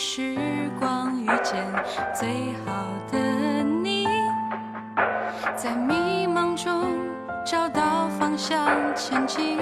时光遇见最好的你，在迷茫中找到方向前进。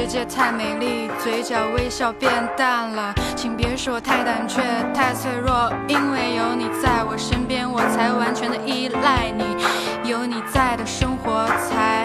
世界太美丽，嘴角微笑变淡了，请别说太胆怯、太脆弱，因为有你在我身边，我才完全的依赖你。有你在的生活才